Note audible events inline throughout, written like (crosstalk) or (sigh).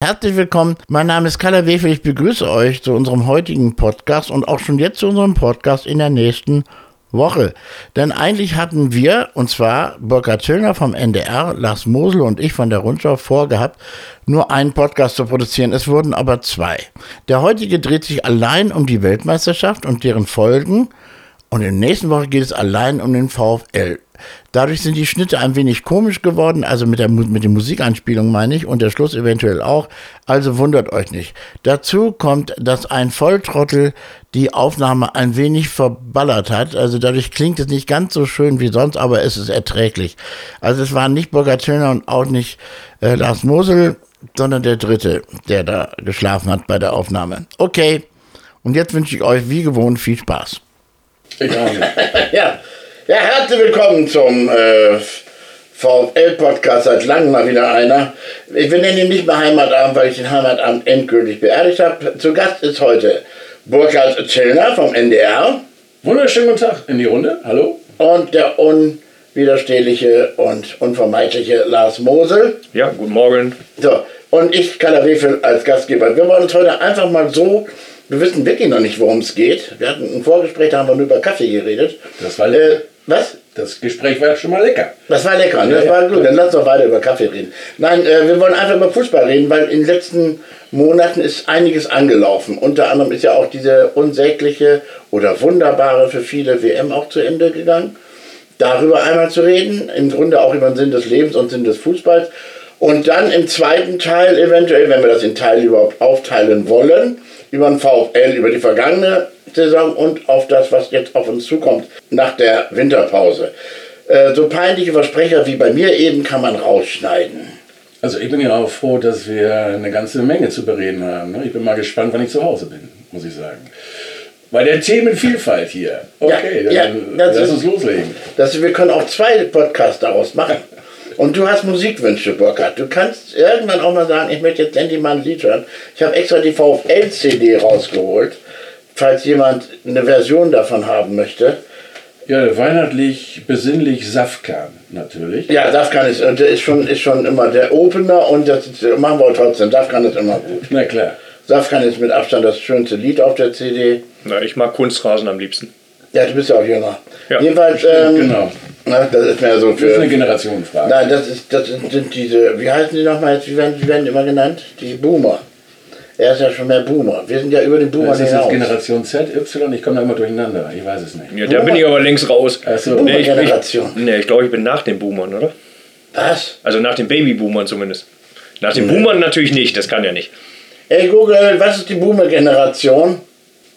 Herzlich willkommen. Mein Name ist Kalle Wefel. Ich begrüße euch zu unserem heutigen Podcast und auch schon jetzt zu unserem Podcast in der nächsten Woche. Denn eigentlich hatten wir, und zwar Burkhard Zöllner vom NDR, Lars Mosel und ich von der Rundschau vorgehabt, nur einen Podcast zu produzieren. Es wurden aber zwei. Der heutige dreht sich allein um die Weltmeisterschaft und deren Folgen. Und in der nächsten Woche geht es allein um den VfL. Dadurch sind die Schnitte ein wenig komisch geworden, also mit, der, mit den Musikanspielungen meine ich und der Schluss eventuell auch. Also wundert euch nicht. Dazu kommt, dass ein Volltrottel die Aufnahme ein wenig verballert hat. Also dadurch klingt es nicht ganz so schön wie sonst, aber es ist erträglich. Also es waren nicht Burkhard Schöner und auch nicht äh, Lars Mosel, sondern der Dritte, der da geschlafen hat bei der Aufnahme. Okay, und jetzt wünsche ich euch wie gewohnt viel Spaß. Ich auch nicht. (laughs) ja. Ja, herzlich willkommen zum äh, VfL-Podcast. Seit langem mal wieder einer. Ich nenne ihn nicht mehr Heimatabend, weil ich den Heimatabend endgültig beerdigt habe. Zu Gast ist heute Burkhard Zillner vom NDR. Wunderschönen guten Tag in die Runde. Hallo. Und der unwiderstehliche und unvermeidliche Lars Mosel. Ja, guten Morgen. So, und ich, Kalle Wefel, als Gastgeber. Wir wollen uns heute einfach mal so wir wissen wirklich noch nicht, worum es geht. Wir hatten ein Vorgespräch, da haben wir nur über Kaffee geredet. Das war lecker. Äh, was? Das Gespräch war ja schon mal lecker. Das war lecker, ne? das war gut. Dann lass doch weiter über Kaffee reden. Nein, äh, wir wollen einfach über Fußball reden, weil in den letzten Monaten ist einiges angelaufen. Unter anderem ist ja auch diese unsägliche oder wunderbare für viele WM auch zu Ende gegangen. Darüber einmal zu reden, im Grunde auch über den Sinn des Lebens und Sinn des Fußballs. Und dann im zweiten Teil eventuell, wenn wir das in Teil überhaupt aufteilen wollen, über den VfL, über die vergangene Saison und auf das, was jetzt auf uns zukommt nach der Winterpause. Äh, so peinliche Versprecher wie bei mir eben kann man rausschneiden. Also ich bin ja auch froh, dass wir eine ganze Menge zu bereden haben. Ne? Ich bin mal gespannt, wann ich zu Hause bin, muss ich sagen. Bei der Themenvielfalt hier. Okay, ja, dann ja, lass uns loslegen. Das, wir können auch zwei Podcasts daraus machen. Und du hast Musikwünsche, Burkhard. Du kannst irgendwann auch mal sagen, ich möchte jetzt endlich mal ein Lied hören. Ich habe extra die VfL-CD rausgeholt, falls jemand eine Version davon haben möchte. Ja, weihnachtlich, besinnlich Safkan natürlich. Ja, Safkan ist, der ist, schon, ist schon immer der Opener und das machen wir trotzdem. Safkan ist immer gut. Na klar. Safkan ist mit Abstand das schönste Lied auf der CD. Na, ich mag Kunstrasen am liebsten. Ja, du bist ja auch jünger. Ja. Jedenfalls, ähm, genau. Na, das ist mehr so für. Das ist eine Generationenfrage. Nein, das, ist, das sind diese, wie heißen die nochmal jetzt? Wie werden, wie werden immer genannt? Die Boomer. Er ist ja schon mehr Boomer. Wir sind ja über den Boomer das ist hinaus. Generation Z, Y, ich komme da immer durcheinander. Ich weiß es nicht. Ja, da bin ich aber längst raus. Also, nee, ich, ich, nee, ich glaube, ich bin nach den Boomern, oder? Was? Also nach den Babyboomern zumindest. Nach den nee. Boomern natürlich nicht, das kann ja nicht. Ey Google, was ist die Boomer-Generation?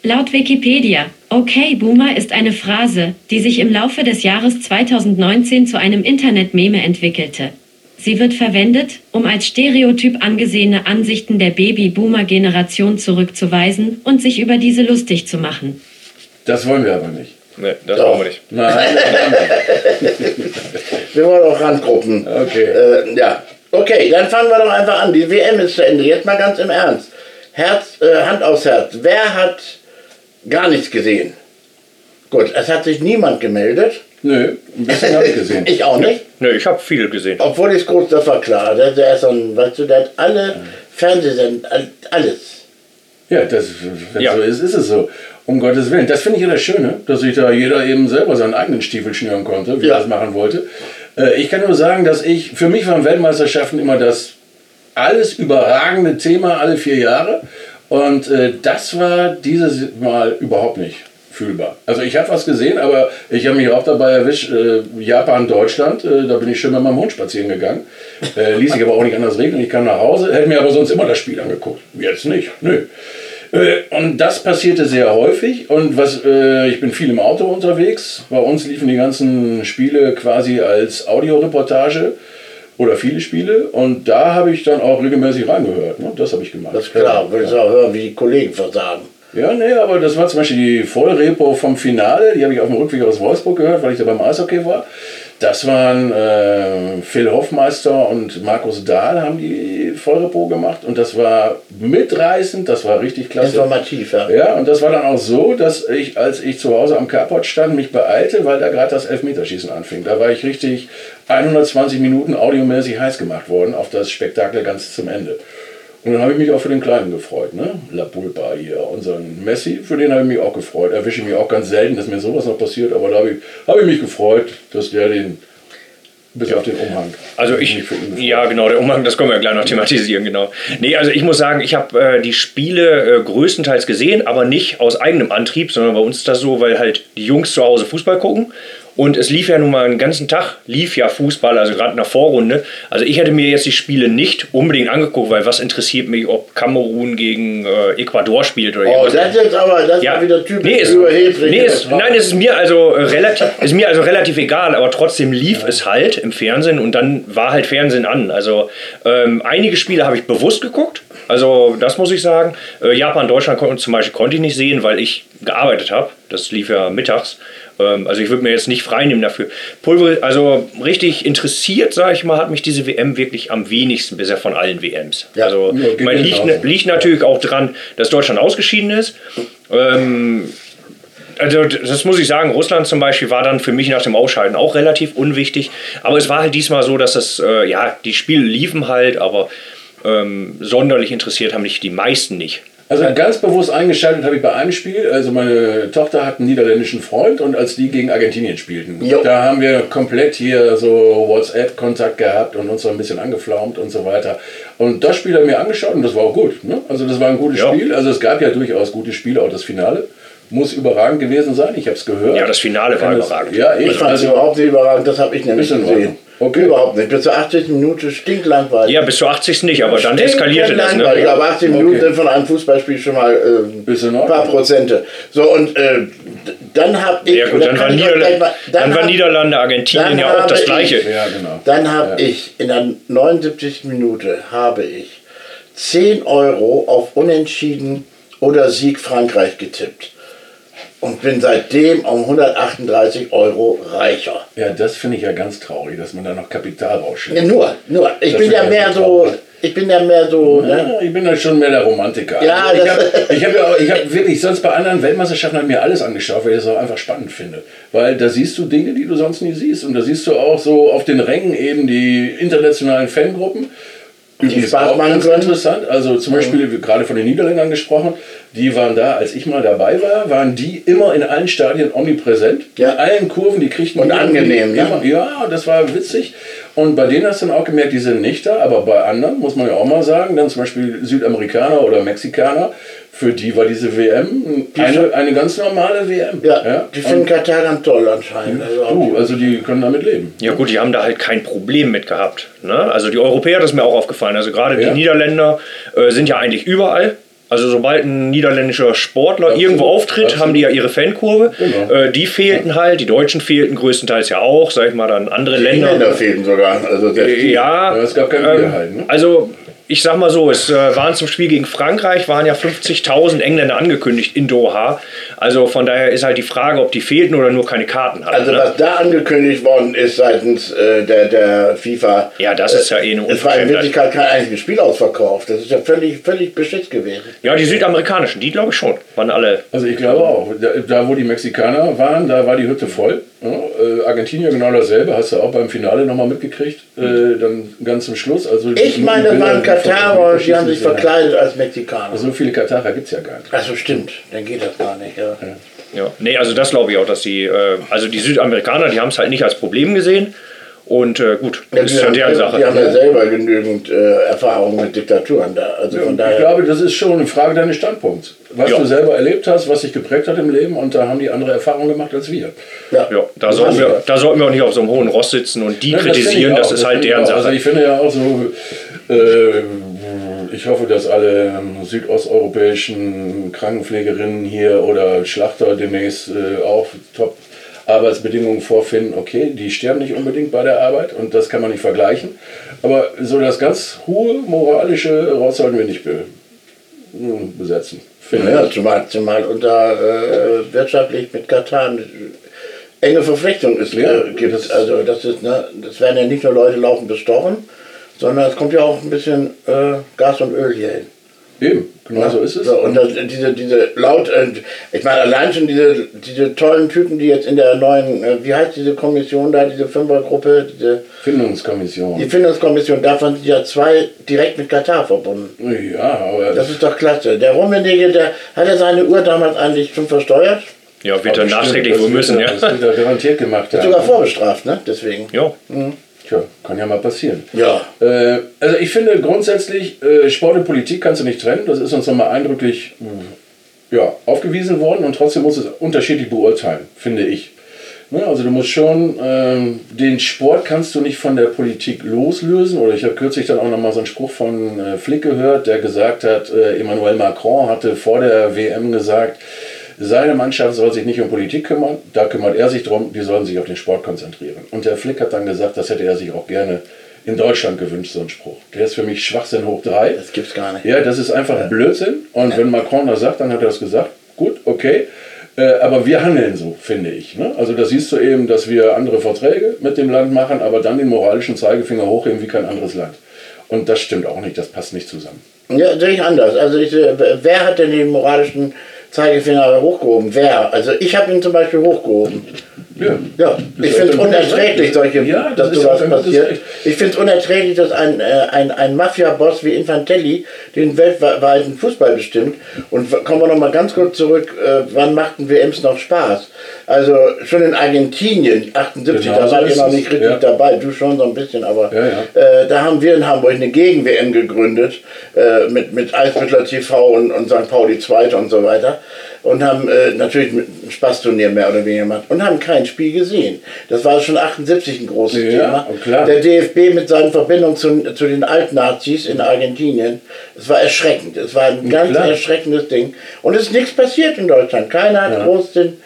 Laut Wikipedia, Okay Boomer ist eine Phrase, die sich im Laufe des Jahres 2019 zu einem Internet-Meme entwickelte. Sie wird verwendet, um als Stereotyp angesehene Ansichten der Baby-Boomer-Generation zurückzuweisen und sich über diese lustig zu machen. Das wollen wir aber nicht. Nee, das Doch. wollen wir nicht. Nein, (laughs) wir wollen auch Randgruppen. Okay. Äh, ja. Okay, dann fangen wir doch einfach an. Die WM ist zu Ende. Jetzt mal ganz im Ernst. Herz, äh, Hand aufs Herz. Wer hat gar nichts gesehen. Gut, es hat sich niemand gemeldet. Nö, ein bisschen habe ich gesehen. (laughs) ich auch nicht. Nö, ich habe viel gesehen. Obwohl ich es kurz, das war klar. Der, der ist so ein, weißt du, der hat alle Fernsehsender, alles. Ja, das, wenn ja. so ist, ist es so. Um Gottes Willen. Das finde ich ja das Schöne, dass sich da jeder eben selber seinen eigenen Stiefel schnüren konnte, wie ja. er das machen wollte. Äh, ich kann nur sagen, dass ich, für mich waren Weltmeisterschaften immer das alles überragende Thema alle vier Jahre. Und äh, das war dieses Mal überhaupt nicht fühlbar. Also ich habe was gesehen, aber ich habe mich auch dabei erwischt, äh, Japan, Deutschland, äh, da bin ich schön mit meinem Hund spazieren gegangen. Äh, ließ sich aber auch nicht anders regeln. Ich kam nach Hause, hätte mir aber sonst immer das Spiel angeguckt. Jetzt nicht, nö. Äh, und das passierte sehr häufig und was äh, ich bin viel im Auto unterwegs. Bei uns liefen die ganzen Spiele quasi als Audioreportage oder viele Spiele und da habe ich dann auch regelmäßig reingehört. Ne? Das habe ich gemacht. Das ist klar, ja. willst du auch hören, wie die Kollegen versagen. Ja, nee, aber das war zum Beispiel die Vollrepo vom Finale, die habe ich auf dem Rückweg aus Wolfsburg gehört, weil ich da beim Eishockey war. Das waren äh, Phil Hoffmeister und Markus Dahl haben die Vollrepo gemacht und das war mitreißend, das war richtig klasse. Informativ, ja. Ja, und das war dann auch so, dass ich, als ich zu Hause am Carport stand, mich beeilte, weil da gerade das Elfmeterschießen anfing. Da war ich richtig 120 Minuten audiomäßig heiß gemacht worden auf das Spektakel ganz zum Ende. Und dann habe ich mich auch für den Kleinen gefreut, ne? La Pulpa hier, unseren Messi, für den habe ich mich auch gefreut. Erwische mich auch ganz selten, dass mir sowas noch passiert, aber da habe ich, habe ich mich gefreut, dass der den bis ja. auf den Umhang. Also ich, ja genau, der Umhang, das können wir ja gleich noch thematisieren, genau. Nee, also ich muss sagen, ich habe äh, die Spiele äh, größtenteils gesehen, aber nicht aus eigenem Antrieb, sondern bei uns ist das so, weil halt die Jungs zu Hause Fußball gucken und es lief ja nun mal einen ganzen Tag, lief ja Fußball, also gerade in der Vorrunde. Also ich hätte mir jetzt die Spiele nicht unbedingt angeguckt, weil was interessiert mich, ob Kamerun gegen äh, Ecuador spielt oder Oh, das ist jetzt aber, das ja. wieder typisch nee, ist, überheblich. Nee, ist, nein, es ist mir also äh, relativ, ist mir also relativ egal, aber trotzdem lief ja. es halt im Fernsehen und dann war halt Fernsehen an. Also ähm, einige Spiele habe ich bewusst geguckt, also das muss ich sagen. Äh, Japan, Deutschland zum Beispiel konnte ich nicht sehen, weil ich gearbeitet habe. Das lief ja mittags. Ähm, also ich würde mir jetzt nicht freinehmen dafür. Pulver, also richtig interessiert, sage ich mal, hat mich diese WM wirklich am wenigsten bisher von allen WMs. Ja, also ja, man liegt, ne, liegt natürlich auch dran, dass Deutschland ausgeschieden ist. Ähm, also das muss ich sagen, Russland zum Beispiel war dann für mich nach dem Ausscheiden auch relativ unwichtig. Aber es war halt diesmal so, dass das, äh, ja, die Spiele liefen halt, aber ähm, sonderlich interessiert haben mich die meisten nicht. Also ganz bewusst eingeschaltet habe ich bei einem Spiel. Also meine Tochter hat einen niederländischen Freund und als die gegen Argentinien spielten, jo. da haben wir komplett hier so WhatsApp-Kontakt gehabt und uns so ein bisschen angeflaumt und so weiter. Und das Spiel habe ich mir angeschaut und das war auch gut. Ne? Also das war ein gutes jo. Spiel. Also es gab ja durchaus gute Spiele, auch das Finale muss überragend gewesen sein. Ich habe es gehört. Ja, das Finale war überragend. Ja, ich, ich fand es also, überhaupt nicht überragend. Das habe ich nämlich gesehen. Okay. Überhaupt nicht. Bis zur 80. Minute stinklangweilig. Ja, bis zur 80. nicht, aber dann eskalierte das. Ne? Aber 80 okay. Minuten sind von einem Fußballspiel schon mal äh, ein paar Prozente. So, und äh, dann habe ich. Ja, gut, dann, war, Niederlande, mal, dann, dann war Niederlande, Argentinien ja auch das Gleiche. Ich, ja, genau. Dann habe ja. ich in der 79. Minute habe ich 10 Euro auf Unentschieden oder Sieg Frankreich getippt und bin seitdem um 138 Euro reicher. Ja, das finde ich ja ganz traurig, dass man da noch Kapital rausschlägt. Ja, nur, nur. Ich das bin ja mehr so. Ich bin ja mehr so. Ja, ne? Ich bin ja schon mehr der Romantiker. Ja, also ich habe ich hab ja ich hab wirklich sonst bei anderen Weltmeisterschaften halt mir alles angeschaut, weil ich das auch einfach spannend finde. Weil da siehst du Dinge, die du sonst nie siehst. Und da siehst du auch so auf den Rängen eben die internationalen Fangruppen die Spaß machen ganz interessant. Also zum Beispiel, mhm. gerade von den Niederländern gesprochen, die waren da, als ich mal dabei war, waren die immer in allen Stadien omnipräsent. Ja. In allen Kurven, die kriegten Und angenehm, ja. ja, das war witzig. Und bei denen hast du dann auch gemerkt, die sind nicht da, aber bei anderen, muss man ja auch mal sagen, dann zum Beispiel Südamerikaner oder Mexikaner, für die war diese WM eine, eine ganz normale WM. Ja, ja? die finden Katar ganz toll anscheinend. Also, du, also die können damit leben. Ja gut, die haben da halt kein Problem mit gehabt. Ne? Also die Europäer, das ist mir auch aufgefallen. Also gerade ja. die Niederländer äh, sind ja eigentlich überall. Also sobald ein niederländischer Sportler Absolut. irgendwo auftritt, Absolut. haben die ja ihre Fankurve. Genau. Äh, die fehlten ja. halt, die Deutschen fehlten größtenteils ja auch, sag ich mal, dann andere die Länder. Länder fehlten sogar. Also äh, ja, ja, es gab kein ähm, ne? Also ich sag mal so, es äh, waren zum Spiel gegen Frankreich, waren ja 50.000 Engländer angekündigt in Doha. Also von daher ist halt die Frage, ob die fehlten oder nur keine Karten hatten. Also ne? was da angekündigt worden ist seitens äh, der, der FIFA. Ja, das ist ja eh eine Es war in Wirklichkeit kein einziges Spiel ausverkauft. Das ist ja völlig, völlig beschiss gewesen. Ja, die südamerikanischen, die glaube ich schon, waren alle. Also ich glaube auch. Da, da, wo die Mexikaner waren, da war die Hütte voll. Ja, äh, Argentinien genau dasselbe, hast du auch beim Finale nochmal mitgekriegt. Äh, dann ganz zum Schluss. Also ich meine, waren Katarer, die haben sich verkleidet als Mexikaner. So viele Katarer gibt es ja gar nicht. Achso, stimmt, dann geht das gar nicht. Ja. ja. Ja, nee, also das glaube ich auch, dass die, äh, also die Südamerikaner, die haben es halt nicht als Problem gesehen. Und äh, gut, das ja, ist ja deren Sache. Die haben ja selber genügend äh, Erfahrung mit Diktaturen da. Also ja, von daher ich glaube, das ist schon eine Frage deines Standpunkts. Was ja. du selber erlebt hast, was dich geprägt hat im Leben und da haben die andere Erfahrungen gemacht als wir. Ja, ja da, sollten wir, da sollten wir auch nicht auf so einem hohen Ross sitzen und die kritisieren, das, das ist halt deren Sache. Also ich finde ja auch so, ich hoffe, dass alle südosteuropäischen Krankenpflegerinnen hier oder Schlachter demnächst äh, auch top Arbeitsbedingungen vorfinden. Okay, die sterben nicht unbedingt bei der Arbeit und das kann man nicht vergleichen. Aber so das ganz hohe moralische Ross sollten wir nicht be hm, besetzen. Ja, zumal, zumal unter äh, wirtschaftlich mit Katar enge Verflechtung ist, ja, äh, gibt. Das also das ist, ne, das werden ja nicht nur Leute laufen bestochen, sondern es kommt ja auch ein bisschen äh, Gas und Öl hier hin. Eben, genau so ist es. So, und das, diese, diese laut, äh, ich meine, allein schon diese, diese tollen Typen, die jetzt in der neuen, äh, wie heißt diese Kommission da, diese Fünfergruppe, diese Findungskommission. Die Findungskommission, davon sind ja zwei direkt mit Katar verbunden. Ja, aber. Das ist doch klasse. Der Rummenigge, der hat er seine Uhr damals eigentlich schon versteuert. Ja, wird er nachträglich wohl müssen, ja. Das wird er garantiert gemacht Ist sogar vorbestraft, ne? Deswegen. Ja. Tja, kann ja mal passieren. Ja. Äh, also ich finde grundsätzlich, äh, Sport und Politik kannst du nicht trennen. Das ist uns nochmal eindrücklich mh, ja, aufgewiesen worden und trotzdem muss es unterschiedlich beurteilen, finde ich. Ne, also du musst schon, ähm, den Sport kannst du nicht von der Politik loslösen. Oder ich habe kürzlich dann auch nochmal so einen Spruch von äh, Flick gehört, der gesagt hat, äh, Emmanuel Macron hatte vor der WM gesagt, seine Mannschaft soll sich nicht um Politik kümmern, da kümmert er sich drum, die sollen sich auf den Sport konzentrieren. Und der Flick hat dann gesagt, das hätte er sich auch gerne in Deutschland gewünscht, so ein Spruch. Der ist für mich Schwachsinn hoch drei. Das gibt's gar nicht. Ja, das ist einfach ja. Blödsinn. Und ja. wenn Macron das sagt, dann hat er das gesagt. Gut, okay. Äh, aber wir handeln so, finde ich. Ne? Also da siehst du eben, dass wir andere Verträge mit dem Land machen, aber dann den moralischen Zeigefinger hochheben wie kein anderes Land. Und das stimmt auch nicht, das passt nicht zusammen. Ja, sehe ich anders. Also ich, wer hat denn den moralischen Zeigefinger hochgehoben? Wer? Also ich habe ihn zum Beispiel hochgehoben. Ja, ja. ich finde es unerträglich, solche, ja, das dass sowas passiert. Ich finde es unerträglich, dass ein, äh, ein, ein Mafia-Boss wie Infantelli den weltweiten Fußball bestimmt. Und kommen wir nochmal ganz kurz zurück, äh, wann machten WMs noch Spaß? Also schon in Argentinien, 78, genau, da war ich noch nicht richtig ja. dabei, du schon so ein bisschen, aber ja. Äh, da haben wir in Hamburg eine Gegen-WM gegründet äh, mit, mit Eismittler TV und, und St. Pauli 2. und so weiter und haben äh, natürlich ein Spaßturnier mehr oder weniger gemacht und haben kein Spiel gesehen. Das war schon 78 ein großes ja, Thema. Klar. Der DFB mit seinen Verbindungen zu, zu den Altnazis in Argentinien, es war erschreckend. Es war ein ganz klar. erschreckendes Ding. Und es ist nichts passiert in Deutschland. Keiner hat ja. groß den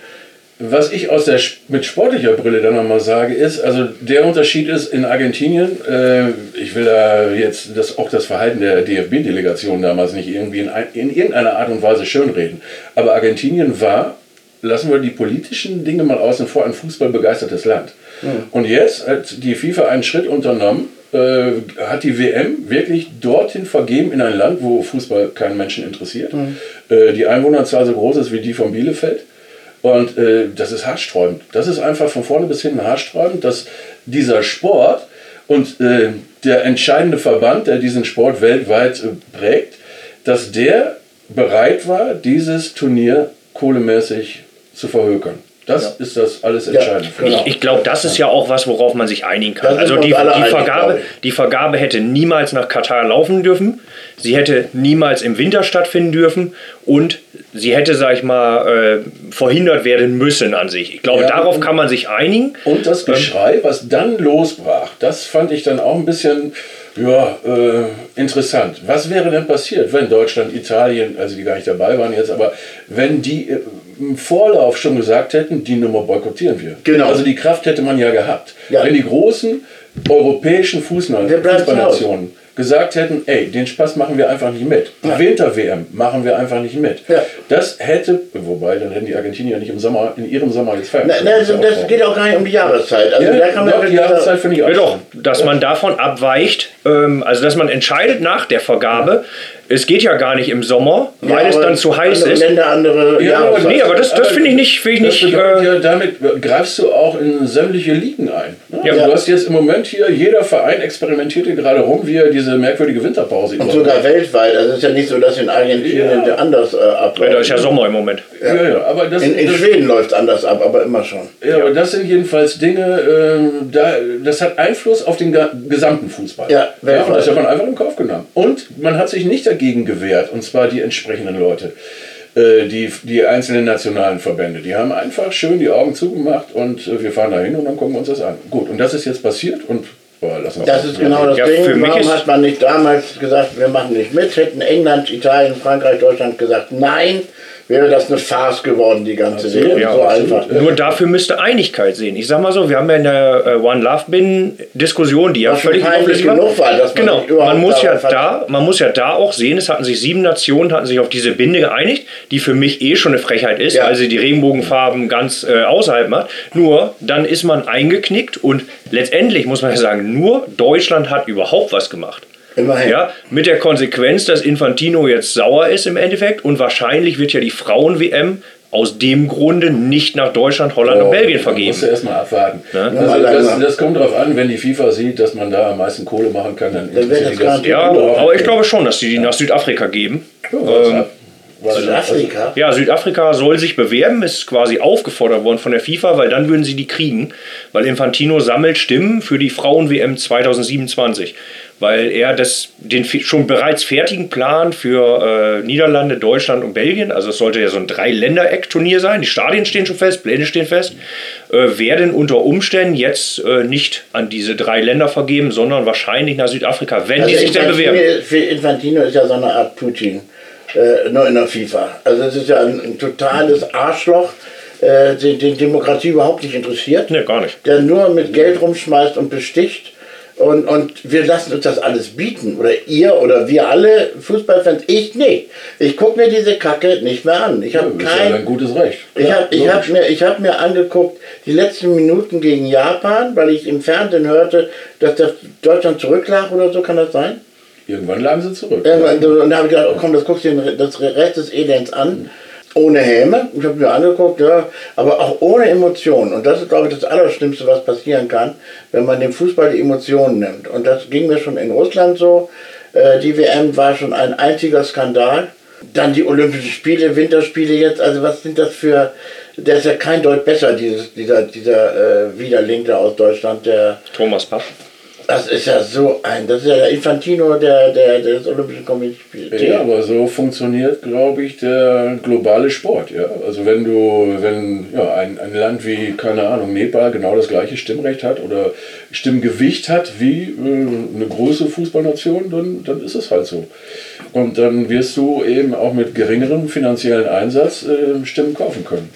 was ich aus der mit sportlicher Brille dann nochmal sage, ist, also der Unterschied ist in Argentinien, äh, ich will da jetzt das, auch das Verhalten der DFB-Delegation damals nicht irgendwie in, in irgendeiner Art und Weise schönreden, aber Argentinien war, lassen wir die politischen Dinge mal außen vor, ein fußballbegeistertes Land. Mhm. Und jetzt hat die FIFA einen Schritt unternommen, äh, hat die WM wirklich dorthin vergeben in ein Land, wo Fußball keinen Menschen interessiert, mhm. äh, die Einwohnerzahl so groß ist wie die von Bielefeld und äh, das ist haarsträubend. Das ist einfach von vorne bis hinten haarsträubend, dass dieser Sport und äh, der entscheidende Verband, der diesen Sport weltweit äh, prägt, dass der bereit war, dieses Turnier kohlemäßig zu verhökern. Das ja. ist das alles Entscheidende. Ja, genau. Ich, ich glaube, das ist ja auch was, worauf man sich einigen kann. Also die, die, Vergabe, die Vergabe hätte niemals nach Katar laufen dürfen. Sie hätte niemals im Winter stattfinden dürfen und sie hätte, sag ich mal, äh, verhindert werden müssen an sich. Ich glaube, ja, darauf kann man sich einigen. Und das Geschrei, was dann losbrach, das fand ich dann auch ein bisschen ja, äh, interessant. Was wäre denn passiert, wenn Deutschland, Italien, also die gar nicht dabei waren jetzt, aber wenn die äh, im Vorlauf schon gesagt hätten, die Nummer boykottieren wir. Genau. Also die Kraft hätte man ja gehabt. Ja. Wenn die großen europäischen Fußballnationen gesagt hätten, ey, den Spaß machen wir einfach nicht mit. Ja. Winter-WM machen wir einfach nicht mit. Ja. Das hätte, wobei, dann hätten die Argentinier nicht im Sommer, in ihrem Sommer jetzt feiern. Na, na, das, das geht auch gar nicht um die Jahreszeit. Also ja, da kann man die Jahreszeit finde ich auch. Ja, doch, dass man davon abweicht, ähm, also dass man entscheidet nach der Vergabe, es geht ja gar nicht im Sommer, weil ja, es dann zu heiß andere ist. Länder, andere ja, aber, nee, aber das, das finde ich nicht. Find ich nicht bedeutet, äh, ja, damit greifst du auch in sämtliche Ligen ein. Ne? Ja. Also du hast jetzt im Moment hier, jeder Verein experimentiert hier gerade rum, wie er diese merkwürdige Winterpause Und sogar weltweit. Also es ist ja nicht so, dass in Argentinien ja. anders äh, abläuft. Ja, da ist ja Sommer im Moment. Ja, ja, aber das, in, in das, Schweden läuft es anders ab, aber immer schon. Ja, aber das sind jedenfalls Dinge, äh, da, das hat Einfluss auf den gesamten Fußball. Ja, weltweit. und das hat man einfach in Kauf genommen. Und man hat sich nicht dagegen gewehrt und zwar die entsprechenden Leute. Äh, die, die einzelnen nationalen Verbände, die haben einfach schön die Augen zugemacht und äh, wir fahren da hin und dann gucken wir uns das an. Gut, und das ist jetzt passiert und boah, lass uns das ist genau das ja, Ding. Warum hat man nicht damals gesagt, wir machen nicht mit? Hätten England, Italien, Frankreich, Deutschland gesagt, nein, wäre das eine Farce geworden, die ganze Serie. Ja, so einfach. Nur dafür müsste Einigkeit sehen. Ich sag mal so, wir haben ja in der äh, One Love Bin Diskussion, die ja Was völlig peinlich genug war, dass man genau. man muss ja da, man muss ja da auch sehen, es hatten sich sieben Nationen hatten sich auf diese Binde geeinigt, die für mich eh schon eine Frechheit ist, ja. weil sie die Regenbogenfarben ganz äh, außerhalb macht. Nur dann ist man eingeknickt und letztendlich muss man ja sagen, nur Deutschland hat überhaupt was gemacht. Immerhin. Ja, mit der Konsequenz, dass Infantino jetzt sauer ist im Endeffekt und wahrscheinlich wird ja die Frauen-WM aus dem Grunde nicht nach Deutschland, Holland oh, und Belgien vergeben. Musst du erstmal abwarten. Ja? Also das, das, kommt darauf an, wenn die FIFA sieht, dass man da am meisten Kohle machen kann, dann, dann wird das Ja, aber ich glaube schon, dass sie die nach Südafrika geben. Ja, ähm, Südafrika? Ja, Südafrika soll sich bewerben, ist quasi aufgefordert worden von der FIFA, weil dann würden sie die kriegen. Weil Infantino sammelt Stimmen für die Frauen-WM 2027. Weil er das, den schon bereits fertigen Plan für äh, Niederlande, Deutschland und Belgien, also es sollte ja so ein Drei-Länder-Eck-Turnier sein, die Stadien stehen schon fest, Pläne stehen fest, äh, werden unter Umständen jetzt äh, nicht an diese drei Länder vergeben, sondern wahrscheinlich nach Südafrika, wenn also die sich denn bewerben. Für Infantino ist ja so eine Art Putin äh, nur in der FIFA. Also es ist ja ein, ein totales Arschloch, äh, den, den Demokratie überhaupt nicht interessiert. Nee, gar nicht. Der nur mit Geld rumschmeißt und besticht. Und, und wir lassen uns das alles bieten. Oder ihr oder wir alle Fußballfans. Ich nicht. Ich gucke mir diese Kacke nicht mehr an. Ich habe ja, kein ja ein gutes Recht. Ich habe ich hab mir, hab mir angeguckt, die letzten Minuten gegen Japan, weil ich im Fernsehen hörte, dass das Deutschland zurücklag oder so. Kann das sein? Irgendwann lagen sie zurück. Irgendwann, ja. Und da habe ich gedacht, oh, komm, das guckst du dir das Rest des Elends an. Ohne Häme. Ich habe mir angeguckt, ja, aber auch ohne Emotionen. Und das ist, glaube ich, das Allerschlimmste, was passieren kann, wenn man dem Fußball die Emotionen nimmt. Und das ging mir schon in Russland so. Äh, die WM war schon ein einziger Skandal. Dann die Olympischen Spiele, Winterspiele jetzt. Also was sind das für... Der ist ja kein Deut besser, dieses, dieser, dieser äh, Widerling da aus Deutschland, der... Thomas Bach. Das ist ja so ein, das ist ja der Infantino der, der, des Olympischen Komitees. Ja, aber so funktioniert, glaube ich, der globale Sport. Ja? Also wenn du, wenn ja, ein, ein Land wie, keine Ahnung, Nepal genau das gleiche Stimmrecht hat oder Stimmgewicht hat wie äh, eine große Fußballnation, dann, dann ist es halt so. Und dann wirst du eben auch mit geringerem finanziellen Einsatz äh, Stimmen kaufen können.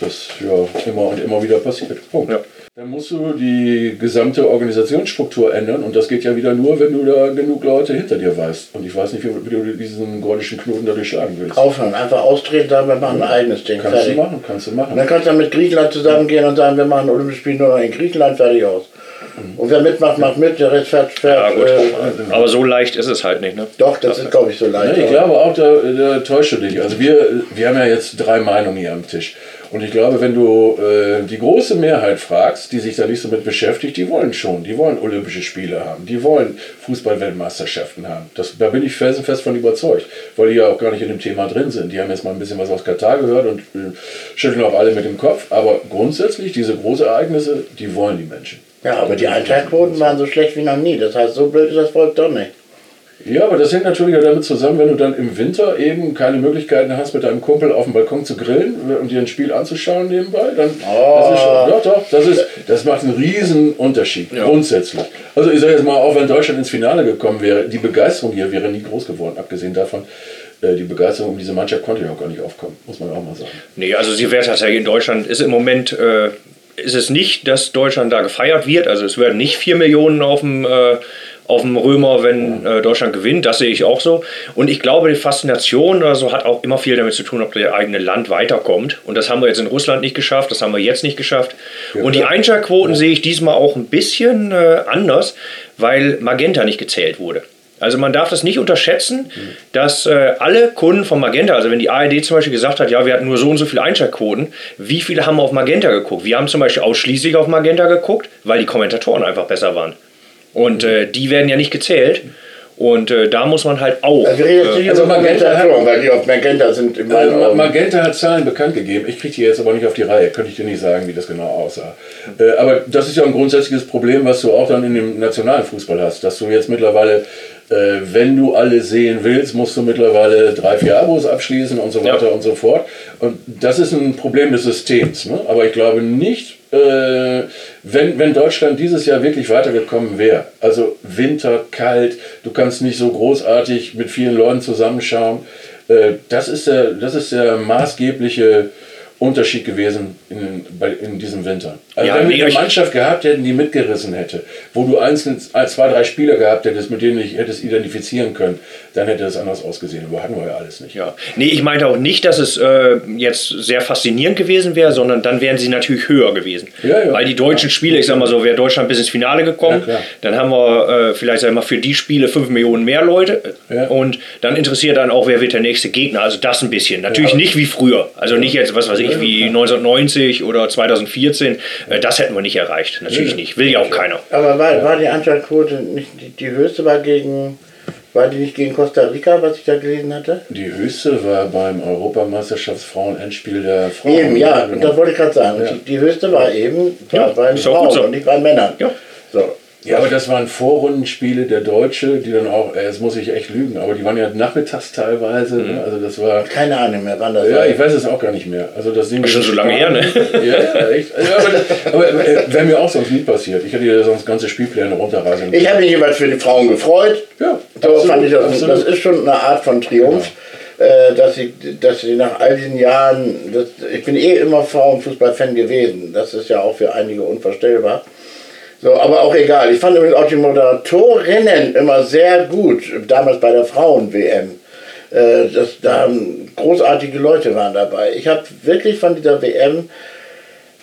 Das ja immer und immer wieder passiert. Punkt. Ja. Dann musst du die gesamte Organisationsstruktur ändern und das geht ja wieder nur, wenn du da genug Leute hinter dir weißt. Und ich weiß nicht, wie, wie du diesen gordischen Knoten dadurch schlagen willst. Aufhören, einfach austreten, sagen, wir machen ein eigenes Ding. Kannst fertig. du machen, kannst du machen. Und dann kannst du mit Griechenland zusammengehen und sagen, wir machen Olympische Spiele nur noch in Griechenland fertig aus. Mhm. Und wer mitmacht, macht mit, der Rest fährt. fährt ja, gut. Äh, aber so leicht ist es halt nicht, ne? Doch, das ist, glaube ich, so leicht. Ja, ich glaube auch, da, da täusche dich. Also wir, wir haben ja jetzt drei Meinungen hier am Tisch. Und ich glaube, wenn du äh, die große Mehrheit fragst, die sich da nicht so mit beschäftigt, die wollen schon, die wollen Olympische Spiele haben, die wollen Fußball-Weltmeisterschaften haben. Das, da bin ich felsenfest von überzeugt, weil die ja auch gar nicht in dem Thema drin sind. Die haben jetzt mal ein bisschen was aus Katar gehört und äh, schütteln auch alle mit dem Kopf. Aber grundsätzlich, diese Großereignisse, die wollen die Menschen. Ja, aber die Einschaltquoten waren so schlecht wie noch nie. Das heißt, so blöd ist das Volk doch nicht. Ja, aber das hängt natürlich auch damit zusammen, wenn du dann im Winter eben keine Möglichkeiten hast, mit deinem Kumpel auf dem Balkon zu grillen und dir ein Spiel anzuschauen nebenbei, dann oh. das ist, ja doch, das, ist, das macht einen riesen Unterschied, ja. grundsätzlich. Also ich sage jetzt mal, auch wenn Deutschland ins Finale gekommen wäre, die Begeisterung hier wäre nie groß geworden, abgesehen davon, äh, die Begeisterung um diese Mannschaft konnte ja auch gar nicht aufkommen, muss man auch mal sagen. Nee, also sie wäre tatsächlich in Deutschland, ist im Moment... Äh, ist es nicht, dass Deutschland da gefeiert wird. Also es werden nicht vier Millionen auf dem äh, auf dem Römer, wenn äh, Deutschland gewinnt. Das sehe ich auch so. Und ich glaube, die Faszination oder so hat auch immer viel damit zu tun, ob das eigene Land weiterkommt. Und das haben wir jetzt in Russland nicht geschafft, das haben wir jetzt nicht geschafft. Ja, und die Einschaltquoten ja. sehe ich diesmal auch ein bisschen äh, anders, weil Magenta nicht gezählt wurde. Also man darf das nicht unterschätzen, dass äh, alle Kunden von Magenta, also wenn die ARD zum Beispiel gesagt hat, ja, wir hatten nur so und so viele Einschaltquoten, wie viele haben auf Magenta geguckt? Wir haben zum Beispiel ausschließlich auf Magenta geguckt, weil die Kommentatoren einfach besser waren. Und äh, die werden ja nicht gezählt. Und äh, da muss man halt auch. Also, äh, also Magenta, hat, weil die auf Magenta sind im also Magenta hat Zahlen bekannt gegeben. Ich kriege die jetzt aber nicht auf die Reihe. Könnte ich dir nicht sagen, wie das genau aussah. Äh, aber das ist ja ein grundsätzliches Problem, was du auch dann in dem nationalen Fußball hast. Dass du jetzt mittlerweile, äh, wenn du alle sehen willst, musst du mittlerweile drei, vier Abos abschließen und so weiter ja. und so fort. Und das ist ein Problem des Systems. Ne? Aber ich glaube nicht, äh, wenn, wenn Deutschland dieses Jahr wirklich weitergekommen wäre, also Winter, kalt, du kannst nicht so großartig mit vielen Leuten zusammenschauen, äh, das, ist der, das ist der maßgebliche Unterschied gewesen in, in diesem Winter. Also ja, wenn wir eine Mannschaft gehabt hätten, die mitgerissen hätte, wo du einzeln, zwei, drei Spieler gehabt hättest, mit denen ich hättest identifizieren können, dann hätte das anders ausgesehen. Aber hatten wir ja alles nicht. Ja. Nee, ich meinte auch nicht, dass es äh, jetzt sehr faszinierend gewesen wäre, sondern dann wären sie natürlich höher gewesen. Ja, ja. Weil die deutschen Spiele, ich sag mal so, wäre Deutschland bis ins Finale gekommen, dann haben wir äh, vielleicht sag ich mal, für die Spiele fünf Millionen mehr Leute. Und dann interessiert dann auch, wer wird der nächste Gegner. Also das ein bisschen. Natürlich nicht wie früher. Also nicht jetzt, was weiß ich, wie 1990 oder 2014. Äh, das hätten wir nicht erreicht. Natürlich nicht. Will ja auch keiner. Aber war, war die Anschlagquote nicht die, die höchste war gegen war die nicht gegen Costa Rica, was ich da gelesen hatte? Die höchste war beim Europameisterschaftsfrauen-Endspiel der Frauen. Eben, ja, genau. das wollte ich gerade sagen. Ja. Die, die, höchste war eben ja, bei den Frauen so. und nicht bei Männern. Ja. So. Ja, aber das waren Vorrundenspiele der Deutsche, die dann auch, äh, jetzt muss ich echt lügen, aber die waren ja nachmittags teilweise. Mhm. Also das war. Keine Ahnung mehr, wann das ja, war. Ja, ich weiß es auch gar nicht mehr. Also das Ding. Schon so lange her, ne? Ja, ja echt. Ja, aber, aber äh, wäre mir auch sonst nie passiert. Ich hätte ja sonst ganze Spielpläne runterrasen. Ich habe mich jeweils für die Frauen gefreut. Ja. So absolut, fand ich das, das ist schon eine Art von Triumph. Äh, dass sie, dass sie nach all diesen Jahren, das, ich bin eh immer Frauenfußballfan gewesen, das ist ja auch für einige unvorstellbar. So, aber auch egal. Ich fand übrigens auch die Moderatorinnen immer sehr gut, damals bei der Frauen-WM. Äh, das, da großartige Leute waren dabei. Ich habe wirklich von dieser WM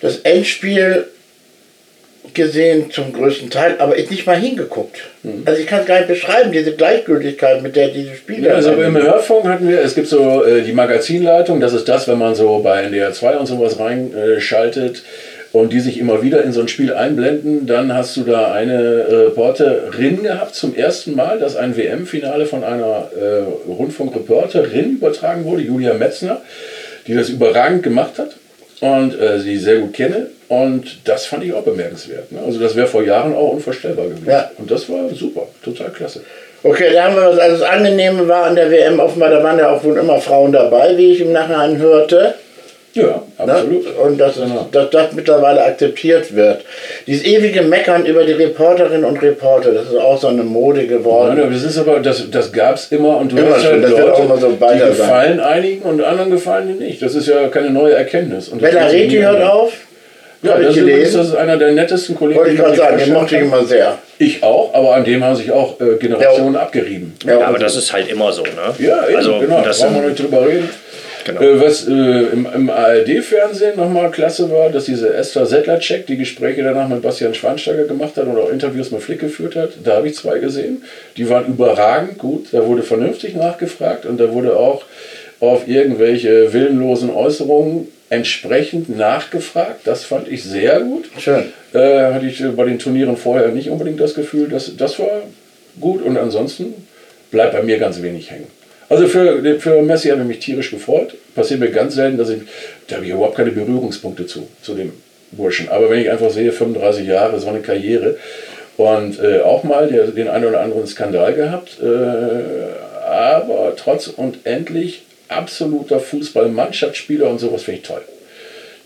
das Endspiel gesehen zum größten Teil, aber ich nicht mal hingeguckt. Mhm. Also ich kann es gar nicht beschreiben, diese Gleichgültigkeit, mit der diese Spiele. Ja, also im Hörfunk hatten wir, es gibt so äh, die Magazinleitung, das ist das, wenn man so bei NDR 2 und sowas reinschaltet. Äh, und die sich immer wieder in so ein Spiel einblenden. Dann hast du da eine Reporterin gehabt zum ersten Mal, dass ein WM-Finale von einer äh, Rundfunkreporterin übertragen wurde, Julia Metzner, die das überragend gemacht hat und äh, sie sehr gut kenne. Und das fand ich auch bemerkenswert. Ne? Also das wäre vor Jahren auch unvorstellbar gewesen. Ja. Und das war super, total klasse. Okay, da haben wir was alles Angenehme war an der WM offenbar, da waren ja auch wohl immer Frauen dabei, wie ich im Nachhinein hörte. Ja, ne? absolut. Ne? Und dass, genau. dass das mittlerweile akzeptiert wird. Dieses ewige Meckern über die Reporterinnen und Reporter, das ist auch so eine Mode geworden. Nein, das ist aber, das, das gab es immer und du immer hast halt das Leute, wird auch immer so die gefallen sein. einigen und anderen gefallen die nicht. Das ist ja keine neue Erkenntnis. Und Bella Reti hört auf. Ja, das ist, das ist einer der nettesten Kollegen. Wollte ich gerade sagen, den mochte ich immer sehr. Ich auch, aber an dem haben sich auch äh, Generationen ja. abgerieben. Ja, aber das ist halt immer so, ne? Ja, eben, also, genau, da brauchen wir nicht drüber reden. Genau. Äh, was äh, im, im ARD-Fernsehen nochmal klasse war, dass diese Esther Sedlacek die Gespräche danach mit Bastian Schweinsteiger gemacht hat oder auch Interviews mit Flick geführt hat. Da habe ich zwei gesehen. Die waren überragend gut. Da wurde vernünftig nachgefragt und da wurde auch auf irgendwelche willenlosen Äußerungen entsprechend nachgefragt. Das fand ich sehr gut. Schön. Äh, hatte ich bei den Turnieren vorher nicht unbedingt das Gefühl, dass das war gut und ansonsten bleibt bei mir ganz wenig hängen. Also für, für Messi habe ich mich tierisch gefreut. Passiert mir ganz selten, dass ich, da habe ich überhaupt keine Berührungspunkte zu, zu dem Burschen. Aber wenn ich einfach sehe, 35 Jahre, so eine Karriere und äh, auch mal der, den einen oder anderen Skandal gehabt, äh, aber trotz und endlich absoluter Fußball-Mannschaftsspieler und sowas finde ich toll.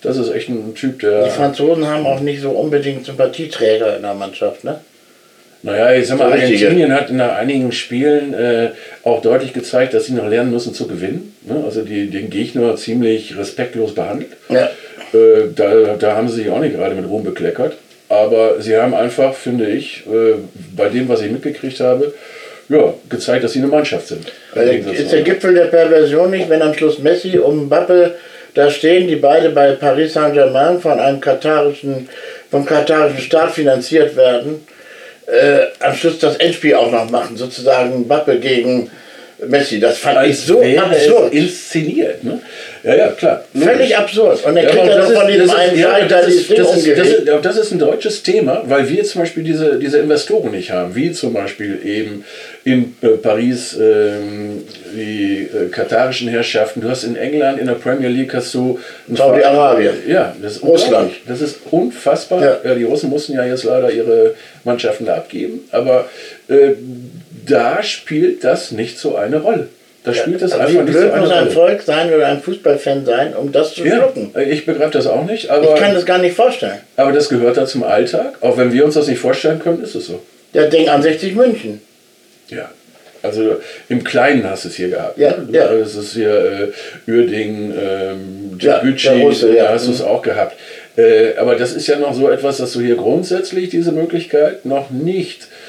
Das ist echt ein Typ, der. Die Franzosen haben auch nicht so unbedingt Sympathieträger in der Mannschaft, ne? Naja, ich sag mal, Argentinien hat in einigen Spielen äh, auch deutlich gezeigt, dass sie noch lernen müssen zu gewinnen. Ne? Also die, den Gegner ziemlich respektlos behandelt. Ja. Äh, da, da haben sie sich auch nicht gerade mit Ruhm bekleckert. Aber sie haben einfach, finde ich, äh, bei dem, was ich mitgekriegt habe, ja, gezeigt, dass sie eine Mannschaft sind. Ist der Gipfel der Perversion nicht, wenn am Schluss Messi und Mbappe da stehen, die beide bei Paris Saint-Germain von einem katarischen, vom katarischen Staat finanziert werden? Äh, am Schluss das Endspiel auch noch machen, sozusagen Mbappe gegen Messi. Das fand Als ich so absurd. inszeniert, ne? Ja, ja, klar. Völlig absurd. Und dann ja, kriegt er noch von diesem einen ja, Seiter das, ist, das, ist, das, ist, das ist ein deutsches Thema, weil wir zum Beispiel diese, diese Investoren nicht haben, wie zum Beispiel eben in äh, Paris ähm, die äh, katarischen Herrschaften. Du hast in England in der Premier League hast du Saudi-Arabien. Ja, das ist Russland. Das ist unfassbar. Ja. ja. die Russen mussten ja jetzt leider ihre Mannschaften da abgeben, aber äh, da spielt das nicht so eine Rolle. Da spielt das einfach nicht so muss ein Volk sein oder ein Fußballfan sein, um das zu ja, schlucken. Ich begreife das auch nicht, aber. Ich kann das gar nicht vorstellen. Aber das gehört da zum Alltag. Auch wenn wir uns das nicht vorstellen können, ist es so. Ja, denk an 60 München. Ja. Also im Kleinen hast du es hier gehabt. Ja, ne? ja. Das ist hier äh, Uerdingen, ähm, Ja, Djibouti, Russe, da ja. hast du es auch gehabt. Äh, aber das ist ja noch so etwas, dass du hier grundsätzlich diese Möglichkeit noch nicht äh,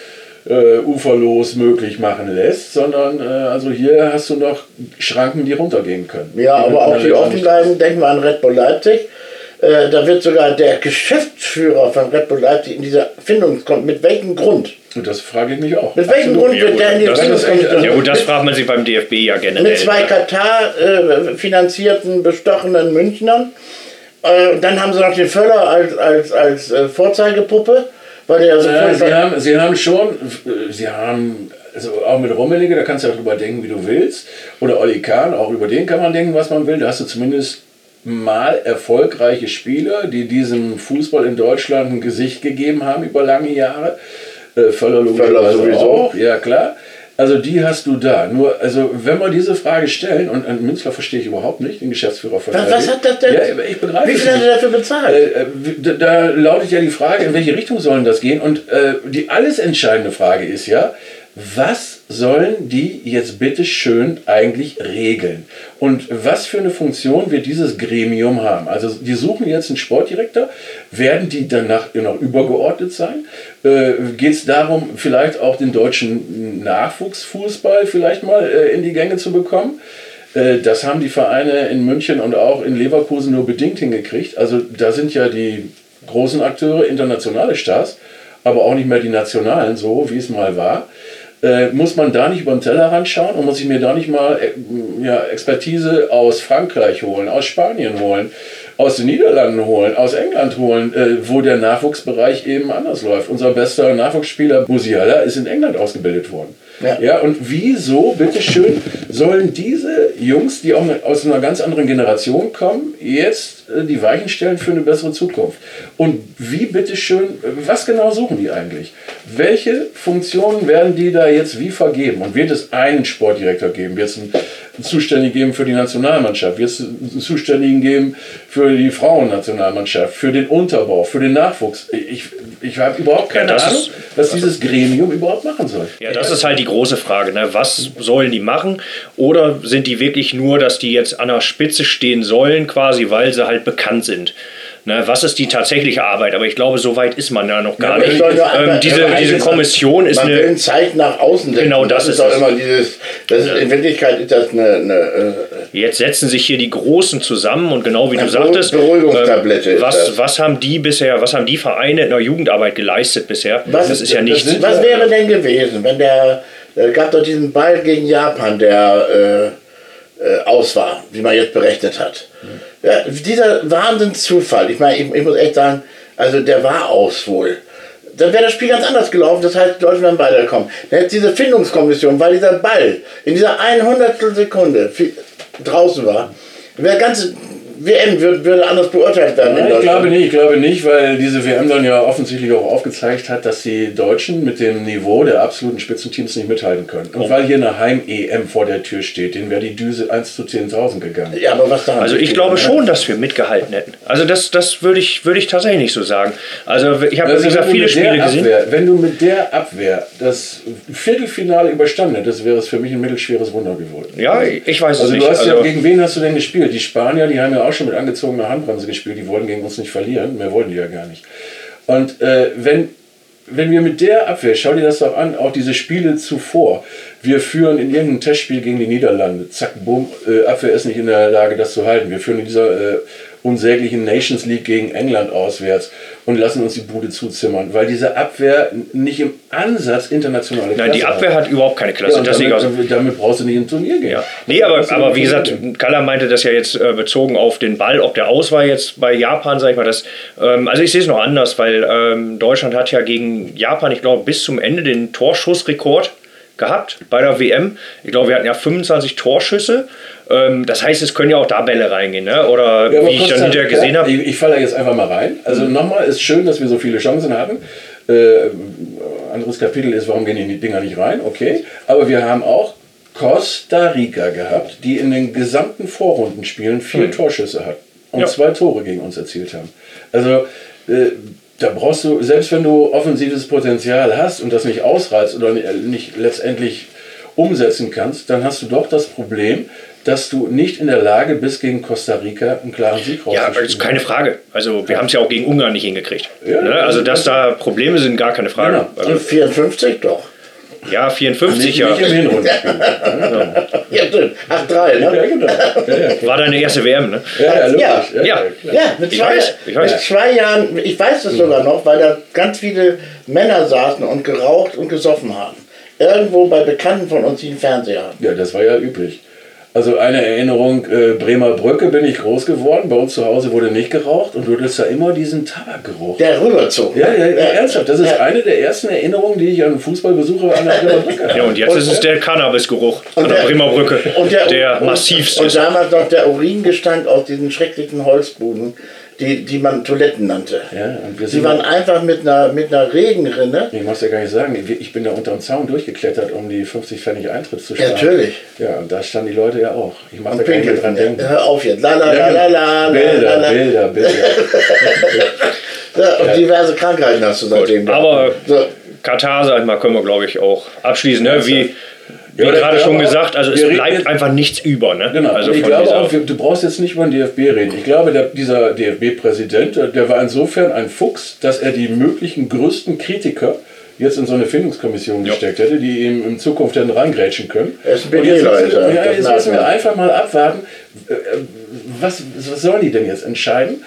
uferlos möglich machen lässt, sondern äh, also hier hast du noch Schranken, die runtergehen können. Ja, Die aber auch die offen bleiben, denken wir an Red Bull Leipzig. Äh, da wird sogar der Geschäftsführer von Red Bull Leipzig in dieser Findungskommission, mit welchem Grund? Und das frage ich mich auch. Mit welchem Absolut. Grund wird der in die das, Findungskommission? ja gut, das fragt man sich beim DFB ja generell. mit zwei Katar äh, finanzierten, bestochenen Münchnern. Äh, und dann haben sie noch den Völler als, als, als äh, Vorzeigepuppe, weil der so furchtbar- sie, haben, sie haben schon, äh, sie haben, also auch mit Rummenigge, da kannst du ja drüber denken, wie du willst. Oder Olli Kahn, auch über den kann man denken, was man will. Da hast du zumindest mal erfolgreiche Spieler, die diesem Fußball in Deutschland ein Gesicht gegeben haben über lange Jahre. Äh, Völler logischerweise sowieso. auch, ja klar. Also die hast du da. Nur, also wenn wir diese Frage stellen, und an Münzler verstehe ich überhaupt nicht, den Geschäftsführer von Was, was hat das denn? Ja, ich begreife Wie viel hat er dafür bezahlt? Äh, äh, da, da lautet ja die Frage, in welche Richtung sollen das gehen? Und äh, die alles entscheidende Frage ist ja, was sollen die jetzt bitte schön eigentlich regeln? Und was für eine Funktion wird dieses Gremium haben? Also die suchen jetzt einen Sportdirektor, werden die danach noch übergeordnet sein? Äh, Geht es darum, vielleicht auch den deutschen Nachwuchsfußball vielleicht mal äh, in die Gänge zu bekommen? Äh, Das haben die Vereine in München und auch in Leverkusen nur bedingt hingekriegt. Also da sind ja die großen Akteure internationale Stars, aber auch nicht mehr die nationalen, so wie es mal war. Äh, muss man da nicht über den Tellerrand schauen und muss ich mir da nicht mal äh, ja, Expertise aus Frankreich holen, aus Spanien holen, aus den Niederlanden holen, aus England holen, äh, wo der Nachwuchsbereich eben anders läuft. Unser bester Nachwuchsspieler Musiala ist in England ausgebildet worden. Ja. Ja, und wieso, bitteschön, sollen diese Jungs, die auch aus einer ganz anderen Generation kommen, jetzt die Weichen stellen für eine bessere Zukunft? Und wie, bitteschön, äh, was genau suchen die eigentlich? Welche Funktionen werden die da jetzt wie vergeben? Und wird es einen Sportdirektor geben? Wird es einen, einen Zuständigen geben für die Nationalmannschaft? Wird es einen Zuständigen geben für die Frauennationalmannschaft? Für den Unterbau? Für den Nachwuchs? Ich, ich habe überhaupt keine das Ahnung, ist- was dieses Gremium überhaupt machen soll. Ja, das ist halt die große Frage. Ne? Was sollen die machen? Oder sind die wirklich nur, dass die jetzt an der Spitze stehen sollen, quasi, weil sie halt bekannt sind? Ne? Was ist die tatsächliche Arbeit? Aber ich glaube, so weit ist man da noch gar Ja, nicht. Ähm, diese, diese Kommission ist man will eine. ein Zeichen nach außen setzen. Genau, das ist doch es. immer dieses. Das ist, In Wirklichkeit ist das eine. eine äh, Jetzt setzen sich hier die Großen zusammen und genau wie du sagtest, Beruhigungstablette ist was, das. was haben die bisher, was haben die Vereine in der Jugendarbeit geleistet bisher? Was- das ist ja das nichts. sind- was wäre denn gewesen, wenn der. Es gab doch diesen Ball gegen Japan, der äh, äh, aus war, wie man jetzt berechnet hat. Ja, dieser Wahnsinnszufall, ich meine, ich, ich muss echt sagen, also der war aus wohl. Dann wäre das Spiel ganz anders gelaufen, das heißt, Deutschland wäre weitergekommen. Dann hätte diese Findungskommission, weil dieser Ball in dieser 100 Sekunde draußen war, wäre ganze WM würde, würde anders beurteilt werden. in Nein, ich glaube nicht, ich glaube nicht, weil diese WM dann ja offensichtlich auch aufgezeigt hat, dass die Deutschen mit dem Niveau der absoluten Spitzenteams nicht mithalten können. Und weil hier eine Heim-EM vor der Tür steht, denen wäre die Düse 1 zu 10.000 gegangen. Ja, aber was daran Also ich glaube schon, dass wir mitgehalten hätten. Also das, das würde ich, würde ich tatsächlich nicht so sagen. Also ich habe Also viele Spiele gesehen. Abwehr, wenn du mit der Abwehr das Viertelfinale überstanden hättest, wäre es für mich ein mittelschweres Wunder geworden. Ja, ich weiß es Also nicht. du hast ja, Also, gegen wen hast du denn gespielt? Die Spanier, die haben ja auch schon mit angezogener Handbremse gespielt, die wollten gegen uns nicht verlieren, mehr wollten die ja gar nicht. Und äh, wenn, wenn wir mit der Abwehr, schau dir das doch an, auch diese Spiele zuvor, wir führen in irgendeinem Testspiel gegen die Niederlande, zack, bumm, äh, Abwehr ist nicht in der Lage, das zu halten. Wir führen in dieser äh, unsäglichen Nations League gegen England auswärts und lassen uns die Bude zuzimmern, weil diese Abwehr nicht im Ansatz internationale nein, die Klasse Abwehr hat überhaupt keine Ja, Klasse. und das damit, aus. damit brauchst du nicht ins Turnier gehen. Ja. Nee, aber, aber wie gesagt. Kalla meinte das ja jetzt äh, bezogen auf den Ball, ob der aus war jetzt bei Japan, sag ich mal. Das, ähm, also ich sehe es noch anders, weil ähm, Deutschland hat ja gegen Japan, ich glaube, bis zum Ende den Torschussrekord gehabt bei der WM. Ich glaube, wir hatten ja 25 Torschüsse. Ähm, das heißt, es können ja auch da Bälle reingehen, ne? oder Ja, wie ich dann hinterher gesehen ja, habe. Ich, ich falle da jetzt einfach mal rein. Also Mhm. nochmal, ist schön, dass wir so viele Chancen hatten. Äh, anderes Kapitel ist, warum gehen die Dinger nicht rein? Okay. Aber wir haben auch Costa Rica gehabt, die in den gesamten Vorrundenspielen vier Torschüsse hat und Mhm. Ja. zwei Tore gegen uns erzielt haben. Also äh, da brauchst du, selbst wenn du offensives Potenzial hast und das nicht ausreizt oder nicht letztendlich umsetzen kannst, dann hast du doch das Problem, dass du nicht in der Lage bist, gegen Costa Rica einen klaren Sieg rauszuspielen. Ja, das ist keine Frage. Also wir haben es ja auch gegen Ungarn nicht hingekriegt. Ja, ne? Also dass da Probleme sind, gar keine Frage. Genau. Also 54 doch. Ja, 54, ja. Nicht im Hinrundenspiel. (laughs) ja, stimmt. 8-3, ne? Ja, genau. War deine erste WM, ne? Ja, ja, ja. ja. ja mit, zwei, ich weiß, ich weiß. mit zwei Jahren, ich weiß das sogar noch, weil da ganz viele Männer saßen und geraucht und gesoffen haben. Irgendwo bei Bekannten von uns, die einen Fernseher haben. Ja, das war ja üblich. Also eine Erinnerung, äh, Bremer Brücke bin ich groß geworden. Bei uns zu Hause wurde nicht geraucht und du hattest da immer diesen Tabakgeruch. Der rüberzog. Ja, ja, ja, ernsthaft. Das ist ja. eine der ersten Erinnerungen, die ich an Fußballbesuche an der Bremer Brücke habe. Ja, und jetzt und, ist es der Cannabisgeruch an der, Bremer Brücke, und der, der massivste Und damals noch der Uringestank aus diesen schrecklichen Holzbuden die, die man Toiletten nannte. Ja, und wir Sie waren einfach mit einer, mit einer Regenrinne. Ich muss ja gar nicht sagen, ich bin da unter dem Zaun durchgeklettert, um die 50 Pfennig Eintritt zu sparen. Ja, natürlich. Ja, und da standen die Leute ja auch. Ich mache da gar nicht dran denken. Hör auf jetzt. La, la, la, la, la, Bilder, la, Bilder, Bilder. (laughs) ja, und ja. diverse Krankheiten hast du seitdem. Gut, aber so. Katar, sag mal, können wir glaube ich auch abschließen. Ne? Wie, wie ja, gerade schon gesagt, also es bleibt einfach nichts über. Ne? Genau. Also ich glaube auch, du brauchst jetzt nicht über den DFB reden. Ich glaube, der, dieser DFB-Präsident, der war insofern ein Fuchs, dass er die möglichen größten Kritiker jetzt in so eine Findungskommission ja. gesteckt hätte, die ihm in Zukunft dann reingrätschen können. Ist ein jetzt, müssen, ja, jetzt müssen wir einfach mal abwarten, äh, was, was sollen die denn jetzt entscheiden?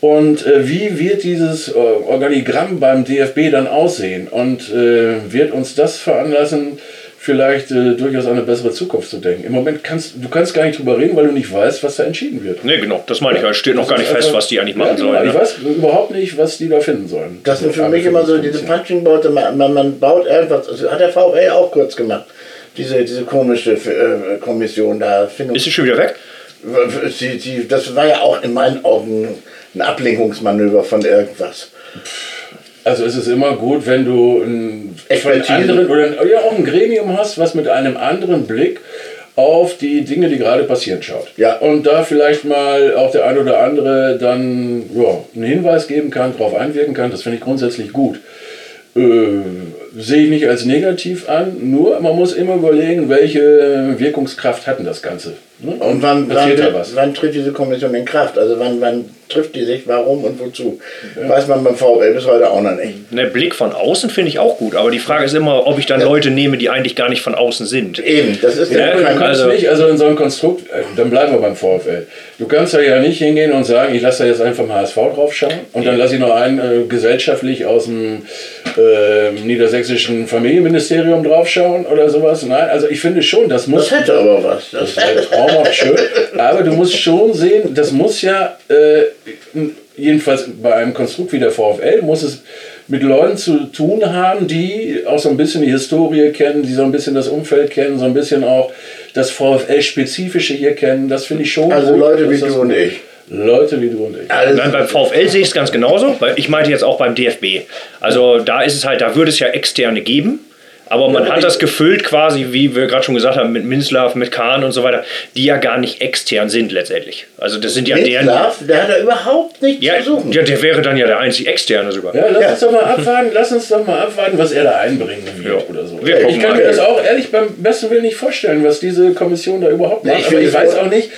Und äh, wie wird dieses äh, Organigramm beim DFB dann aussehen? Und äh, wird uns das veranlassen, vielleicht äh, durchaus eine bessere Zukunft zu denken. Im Moment kannst du kannst gar nicht drüber reden, weil du nicht weißt, was da entschieden wird. Nee, genau, das meine ich. Es steht noch gar nicht fest, was die eigentlich machen ja, genau, sollen. Ich ne? weiß überhaupt nicht, was die da finden sollen. Das sind für mich immer so diese Punching-Bote, man, man, man, baut irgendwas, das hat der VW auch kurz gemacht, diese, diese komische äh, Kommission da. Findung. Ist sie schon wieder weg? Sie, sie, das war ja auch in meinen Augen ein Ablenkungsmanöver von irgendwas. Also es ist immer gut, wenn du ein, von anderen oder ja, auch ein Gremium hast, was mit einem anderen Blick auf die Dinge, die gerade passieren, schaut. Ja. Und da vielleicht mal auch der eine oder andere dann ja, einen Hinweis geben kann, darauf einwirken kann, das finde ich grundsätzlich gut. Äh, sehe ich nicht als negativ an, nur man muss immer überlegen, welche Wirkungskraft hat denn das Ganze. Ne? Und wann, wann, wann, tritt diese Kommission in Kraft? Also wann, wann trifft die sich, warum und wozu? Ja. Weiß man beim VfL bis heute auch noch nicht. Der Blick von außen finde ich auch gut, aber die Frage ist immer, ob ich dann ja. Leute nehme, die eigentlich gar nicht von außen sind. Eben, das ist ja, der Du kannst also, nicht, also in so einem Konstrukt, äh, dann bleiben wir beim VfL. Du kannst ja nicht hingehen und sagen, ich lasse da jetzt einfach mal HSV draufschauen und dann lasse ich noch einen äh, gesellschaftlich aus dem äh, niedersächsischen Familienministerium draufschauen oder sowas. Nein, also ich finde schon, das muss. Das hätte aber was. Das, das wäre traumhaft schön. Aber du musst schon sehen, das muss ja, äh, jedenfalls bei einem Konstrukt wie der VfL, muss es mit Leuten zu tun haben, die auch so ein bisschen die Historie kennen, die so ein bisschen das Umfeld kennen, so ein bisschen auch das VfL-Spezifische hier kennen. Das finde ich schon. Also gut, Leute wie du und ich. Leute wie du und ich. Also Nein, beim VfL sehe ich es ganz genauso. Ich meinte jetzt auch beim DFB. Also da ist es halt, da würde es ja externe geben. Aber man hat das gefüllt quasi, wie wir gerade schon gesagt haben, mit Minslav, mit Kahn und so weiter, die ja gar nicht extern sind letztendlich. Also das sind ja Minslav, deren... der hat ja überhaupt nichts ja, zu suchen. Ja, der wäre dann ja der einzige externe sogar. Ja, lass ja. uns doch mal abwarten, lass uns doch mal abwarten, was er da einbringen wird ja. oder so. Ja, ich kann mir das auch ehrlich beim besten Willen nicht vorstellen, was diese Kommission da überhaupt macht. Nee, ich Aber ich weiß auch nicht,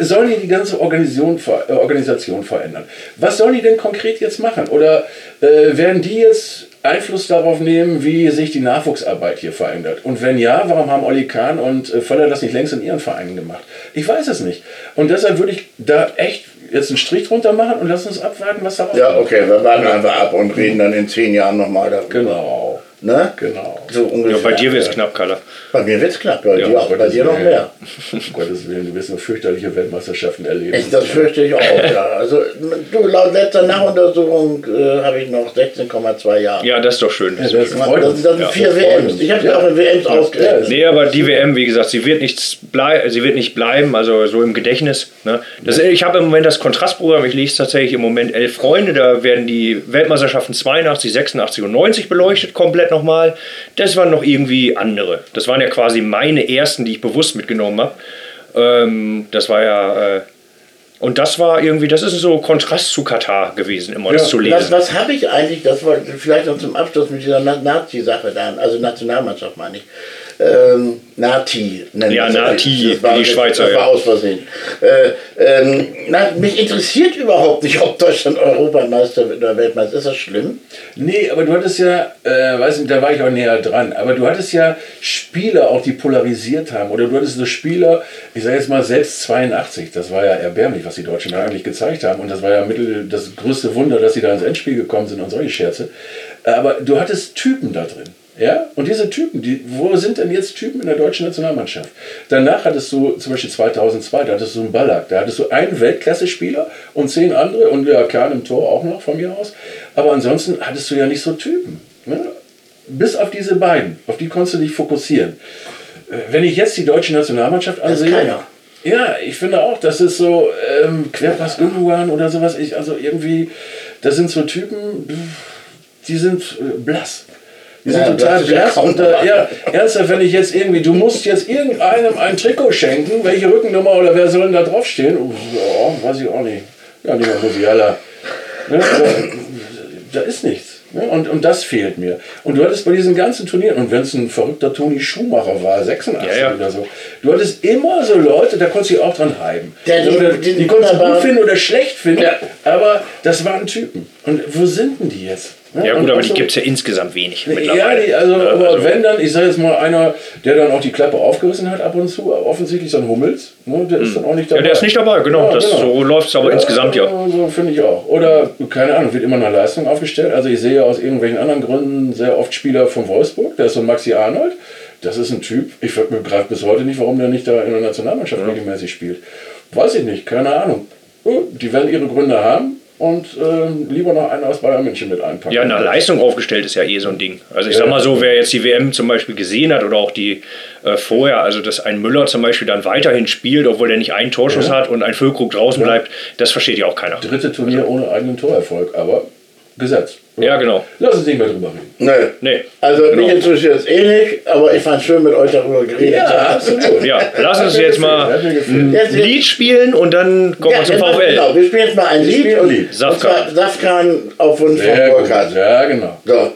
sollen die die ganze Organisation, äh, Organisation verändern? Was sollen die denn konkret jetzt machen? Oder äh, werden die jetzt Einfluss darauf nehmen, wie sich die Nachwuchsarbeit hier verändert? Und wenn ja, warum haben Olli Kahn und äh, Völler das nicht längst in ihren Vereinen gemacht? Ich weiß es nicht. Und deshalb würde ich da echt jetzt einen Strich drunter machen und lass uns abwarten, was daraus Ja, okay, wir warten einfach ab und reden dann in zehn Jahren nochmal darüber. Genau. Ne? Genau. So ungefähr. Ja, bei dir wird es knapp, Kalle. Bei mir wird es knapp, bei ja, dir, auch, bei dir noch mehr. (laughs) Um Gottes Willen, du wirst noch fürchterliche Weltmeisterschaften erleben. Ich, das fürchte ich auch, ja. Also, du, laut letzter Nachuntersuchung äh, habe ich noch 16,2 Jahre. Ja, das ist doch schön. Das, das, das, das sind vier WMs. Ich habe ja auch in WMs ja. ausgerechnet. Nee, aber die WM, wie gesagt, sie wird, nichts blei sie wird nicht bleiben, also so im Gedächtnis. Ne? Das, ich habe im Moment das Kontrastprogramm, ich lese tatsächlich im Moment elf Freunde, da werden die Weltmeisterschaften 82, 86 und 90 beleuchtet, komplett nochmal. Das waren noch irgendwie andere. Das waren ja quasi meine ersten, die ich bewusst mitgenommen habe. Ähm, das war ja. Äh, und das war irgendwie, das ist so Kontrast zu Katar gewesen, immer ja, das zu lesen. Was, was habe ich eigentlich, das war vielleicht noch zum Abschluss mit dieser Nazi-Sache dann, also Nationalmannschaft meine ich. Ähm, Nati nennen Ja, wir es. Nati, Das war- die Schweizer, Das war ja. aus Versehen. Äh, ähm, na, mich interessiert überhaupt nicht, ob Deutschland Europameister wird oder Weltmeister. Ist das schlimm? Nee, aber du hattest ja, äh, weiß nicht, da war ich auch näher dran, aber du hattest ja Spieler auch, die polarisiert haben. Oder du hattest so Spieler, ich sage jetzt mal selbst 82, das war ja erbärmlich, was die Deutschen da eigentlich gezeigt haben. Und das war ja mittel das größte Wunder, dass sie da ins Endspiel gekommen sind und solche Scherze. Aber du hattest Typen da drin. Ja, und diese Typen, die, wo sind denn jetzt Typen in der deutschen Nationalmannschaft? Danach hattest du zum Beispiel 2002, da hattest du einen Ballack, da hattest du einen Weltklasse-Spieler und zehn andere und der Kern im Tor auch noch von mir aus. Aber ansonsten hattest du ja nicht so Typen. Ne? Bis auf diese beiden, auf die konntest du dich fokussieren. Äh, Wenn ich jetzt die deutsche Nationalmannschaft ansehe, ja, ich finde auch, das ist so ähm, Querpass Gündogan oder sowas. Ich, also irgendwie, das sind so Typen, die sind äh, blass. Die sind Ja, total das ist ja blass. Und äh, ja, ernsthaft, wenn ich jetzt irgendwie, du musst jetzt irgendeinem ein Trikot schenken, welche Rückennummer oder wer soll denn da draufstehen? Oh, ja, weiß ich auch nicht. Ja, nicht mal Musiala. Ne, aber, da ist nichts. Ne? Und, und das fehlt mir. Und du hattest bei diesen ganzen Turnieren, und wenn es ein verrückter Toni Schumacher war, 86 Ja, ja. oder so, du hattest immer so Leute, da konntest du dich auch dran heiben. Der- die- oder, die- die konntest du gut finden oder schlecht finden, Ja. aber das waren Typen. Und wo sind denn die jetzt? Ne? Ja gut, aber die so- gibt es ja insgesamt wenig ja, mittlerweile. die, also, Ja, aber also- wenn dann, ich sage jetzt mal einer, der dann auch die Klappe aufgerissen hat ab und zu, offensichtlich so ein Hummels, ne, der ist dann auch nicht dabei. Hm. Ja, der ist nicht dabei, genau. das, So läuft es aber insgesamt ja. So finde ich auch. Oder, keine Ahnung, wird immer nach Leistung aufgestellt. Also ich sehe aus irgendwelchen anderen Gründen sehr oft Spieler von Wolfsburg, der ist so ein Maxi Arnold. Das ist ein Typ, ich begreife bis heute nicht, warum der nicht da in der Nationalmannschaft regelmäßig spielt. Weiß ich nicht, keine Ahnung. Oh, Die werden ihre Gründe haben und äh, lieber noch einen aus Bayern München mit einpacken. Ja, nach Leistung aufgestellt ist ja eh so ein Ding. Also ich Ja. sag mal so, wer jetzt die WM zum Beispiel gesehen hat oder auch die äh, vorher, also dass ein Müller zum Beispiel dann weiterhin spielt, obwohl er nicht einen Torschuss Ja. hat und ein Füllkrug draußen bleibt, das versteht ja auch keiner. Dritte Turnier ohne eigenen Torerfolg, aber Gesetz. Ja, genau. Lass uns nicht mehr drüber reden. Nö. Nee. Also Genau. mich interessiert es eh nicht, aber ich fand schön mit euch darüber geredet zu haben. absolut. Ja, lass uns jetzt mal ein Lied spielen und dann kommen wir zum VfL. Genau, wir spielen jetzt mal ein Lied. Lied. und Safkan. zwar Safkan auf Wunsch von. Burkhardt. Ja, genau. So,